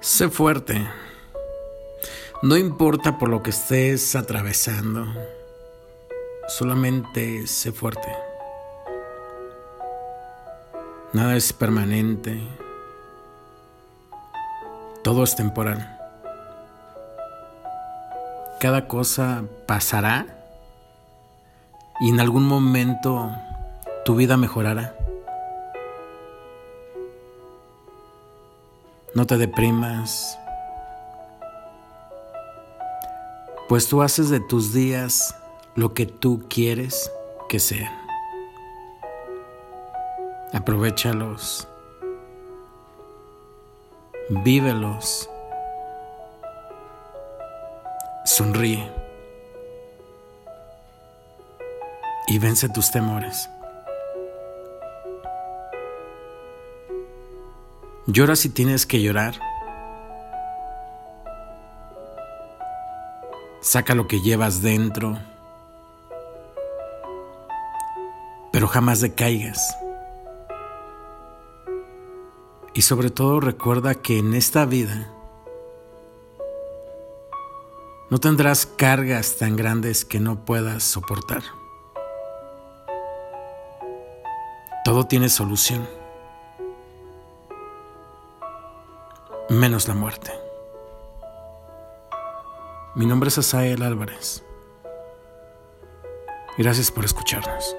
Sé fuerte. No importa por lo que estés atravesando, solamente sé fuerte. Nada es permanente, todo es temporal. Cada cosa pasará y en algún momento tu vida mejorará. No te deprimas, pues tú haces de tus días lo que tú quieres que sean. Aprovechalos, vívelos, sonríe y vence tus temores. Llora si tienes que llorar. Saca lo que llevas dentro, pero jamás decaigas. Y sobre todo recuerda que en esta vida no tendrás cargas tan grandes que no puedas soportar. Todo tiene solución. Menos la muerte. Mi nombre es Asael Álvarez. Gracias por escucharnos.